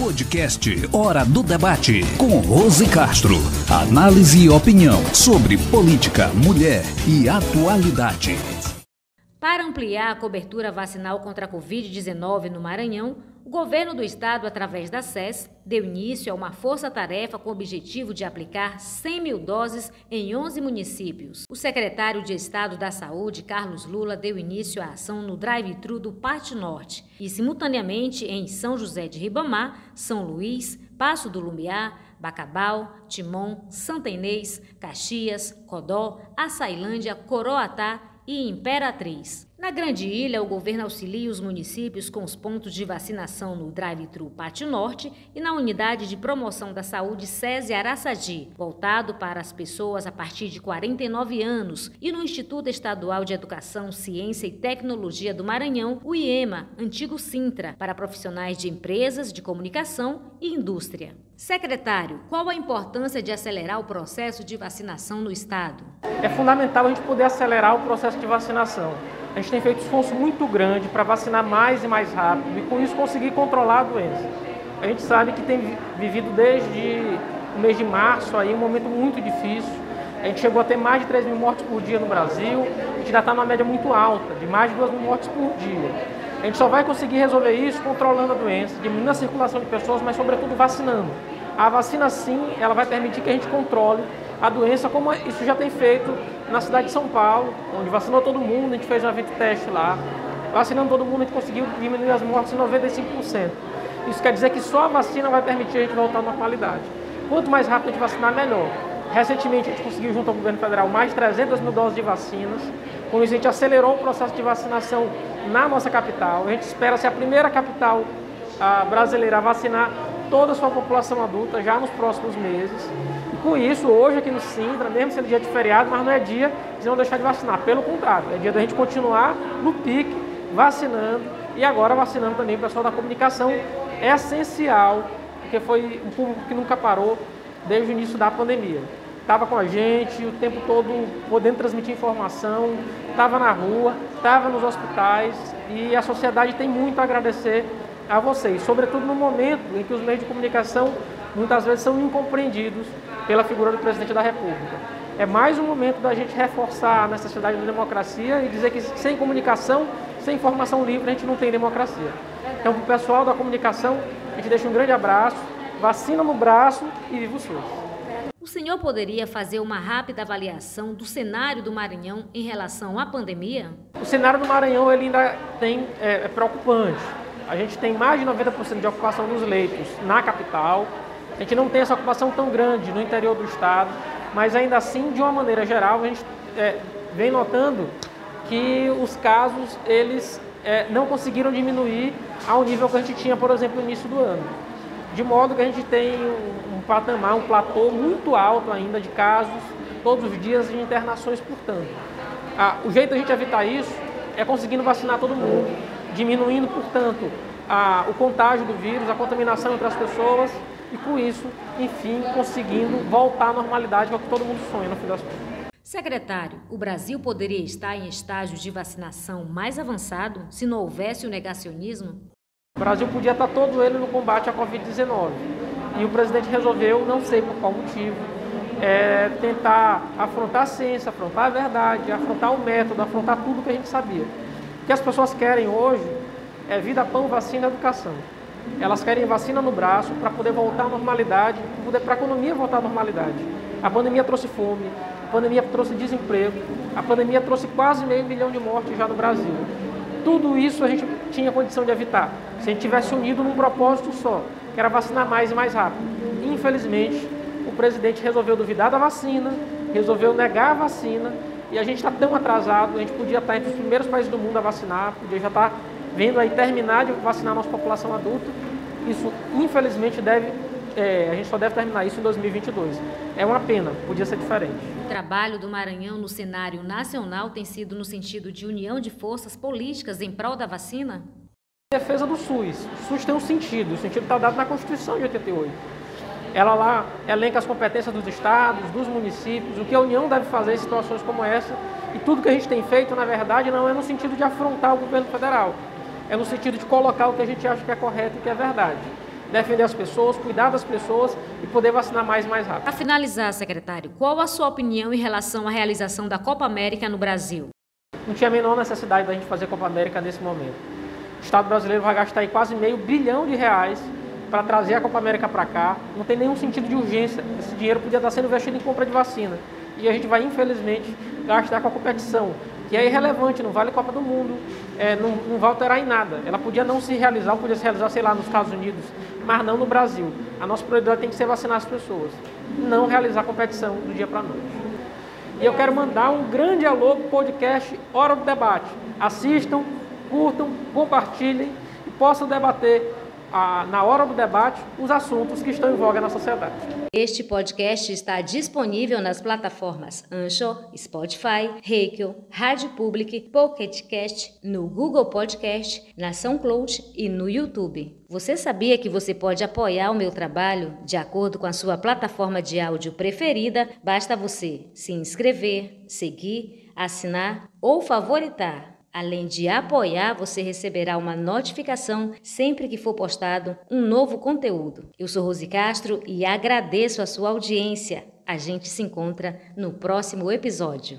Podcast Hora do Debate com Rose Castro. Análise e opinião sobre política, mulher e atualidade. Para ampliar a cobertura vacinal contra a Covid-19 no Maranhão, o governo do estado, através da SES, deu início a uma força-tarefa com o objetivo de aplicar 100 mil doses em 11 municípios. O secretário de Estado da Saúde, Carlos Lula, deu início à ação no drive-thru do Parte Norte e, simultaneamente, em São José de Ribamar, São Luís, Passo do Lumiar, Bacabal, Timon, Santa Inês, Caxias, Codó, Açailândia, Coroatá e Imperatriz. Na Grande Ilha, o governo auxilia os municípios com os pontos de vacinação no Drive-Thru Pátio Norte e na Unidade de Promoção da Saúde SESI Araçagi, voltado para as pessoas a partir de 49 anos, e no Instituto Estadual de Educação, Ciência e Tecnologia do Maranhão, o IEMA, antigo Sintra, para profissionais de empresas, de comunicação e indústria. Secretário, qual a importância de acelerar o processo de vacinação no Estado? É fundamental a gente poder acelerar o processo de vacinação a gente tem feito esforço muito grande para vacinar mais e mais rápido e com isso conseguir controlar a doença. A gente sabe que tem vivido desde o mês de março aí um momento muito difícil. A gente chegou a ter mais de 3 mil mortes por dia no Brasil, a gente já está numa média muito alta, de mais de 2 mil mortes por dia. A gente só vai conseguir resolver isso controlando a doença, diminuindo a circulação de pessoas, mas sobretudo vacinando. A vacina sim, ela vai permitir que a gente controle a doença, como isso já tem feito na cidade de São Paulo, onde vacinou todo mundo, a gente fez um evento teste lá. Vacinando todo mundo, a gente conseguiu diminuir as mortes em 95%. Isso quer dizer que só a vacina vai permitir a gente voltar à normalidade. Quanto mais rápido a gente vacinar, melhor. Recentemente a gente conseguiu, junto ao governo federal, mais de 300 mil doses de vacinas. Com isso a gente acelerou o processo de vacinação na nossa capital. A gente espera ser a primeira capital a brasileira a vacinar toda a sua população adulta já nos próximos meses. Com isso, hoje aqui no Sintra, mesmo sendo dia de feriado, mas não é dia de não deixar de vacinar. Pelo contrário, é dia da gente continuar no pique, vacinando e agora vacinando também o pessoal da comunicação. É essencial, porque foi um público que nunca parou desde o início da pandemia. Estava com a gente o tempo todo podendo transmitir informação, estava na rua, estava nos hospitais e a sociedade tem muito a agradecer a vocês, sobretudo no momento em que os meios de comunicação muitas vezes são incompreendidos pela figura do presidente da República. É mais um momento da gente reforçar a necessidade da democracia e dizer que sem comunicação, sem informação livre, a gente não tem democracia. Então, para o pessoal da comunicação, a gente deixa um grande abraço, vacina no braço e viva o SUS. O senhor poderia fazer uma rápida avaliação do cenário do Maranhão em relação à pandemia? O cenário do Maranhão ele ainda tem, é, é preocupante. A gente tem mais de 90% de ocupação dos leitos na capital, a gente não tem essa ocupação tão grande no interior do estado, mas ainda assim, de uma maneira geral, a gente é, vem notando que os casos eles é, não conseguiram diminuir ao nível que a gente tinha, por exemplo, no início do ano. De modo que a gente tem um, um patamar, um platô muito alto ainda de casos, todos os dias de internações, portanto. Ah, o jeito da gente evitar isso é conseguindo vacinar todo mundo, diminuindo, portanto, a, o contágio do vírus, a contaminação entre as pessoas e com isso, enfim, conseguindo voltar à normalidade, que é o que todo mundo sonha no fim das contas. Secretário, o Brasil poderia estar em estágio de vacinação mais avançado se não houvesse o negacionismo? O Brasil podia estar todo ele no combate à Covid-19. E o presidente resolveu, não sei por qual motivo, é, tentar afrontar a ciência, afrontar a verdade, afrontar o método, afrontar tudo que a gente sabia. O que as pessoas querem hoje é vida, pão, vacina e educação. Elas querem vacina no braço para poder voltar à normalidade, para a economia voltar à normalidade. A pandemia trouxe fome, a pandemia trouxe desemprego, a pandemia trouxe quase meio milhão de mortes já no Brasil. Tudo isso a gente tinha condição de evitar, se a gente tivesse unido num propósito só, que era vacinar mais e mais rápido. Infelizmente, o presidente resolveu duvidar da vacina, resolveu negar a vacina, e a gente está tão atrasado, a gente podia estar entre os primeiros países do mundo a vacinar, podia já estar vendo aí terminar de vacinar a nossa população adulta. Isso, infelizmente, deve, é, a gente só deve terminar isso em 2022. É uma pena, podia ser diferente. O trabalho do Maranhão no cenário nacional tem sido no sentido de união de forças políticas em prol da vacina? Defesa do SUS. O SUS tem um sentido, o sentido está dado na Constituição de 88. Ela lá elenca as competências dos estados, dos municípios, o que a União deve fazer em situações como essa. E tudo que a gente tem feito, na verdade, não é no sentido de afrontar o governo federal, é no sentido de colocar o que a gente acha que é correto e que é verdade. defender as pessoas, cuidar das pessoas e poder vacinar mais e mais rápido. Para finalizar, secretário, qual a sua opinião em relação à realização da Copa América no Brasil? Não tinha a menor necessidade da gente fazer Copa América nesse momento. O Estado brasileiro vai gastar aí quase meio bilhão de reais para trazer a Copa América para cá. Não tem nenhum sentido de urgência. Esse dinheiro podia estar sendo investido em compra de vacina. E a gente vai, infelizmente, gastar com a competição, que é irrelevante, não vale Copa do Mundo, é, não, não vai alterar em nada. Ela podia não se realizar, podia se realizar, sei lá, nos Estados Unidos, mas não no Brasil. A nossa prioridade tem que ser vacinar as pessoas, não realizar a competição do dia para noite. E eu quero mandar um grande alô para o podcast Hora do Debate. Assistam, curtam, compartilhem e possam debater a, na hora do debate os assuntos que estão em voga na sociedade. Este podcast está disponível nas plataformas Anchor, Spotify, Reikel, Rádio Public, Pocket Cast, no Google Podcast, na SoundCloud e no YouTube. Você sabia que você pode apoiar o meu trabalho de acordo com a sua plataforma de áudio preferida? Basta você se inscrever, seguir, assinar ou favoritar. Além de apoiar, você receberá uma notificação sempre que for postado um novo conteúdo. Eu sou Rose Castro e agradeço a sua audiência. A gente se encontra no próximo episódio.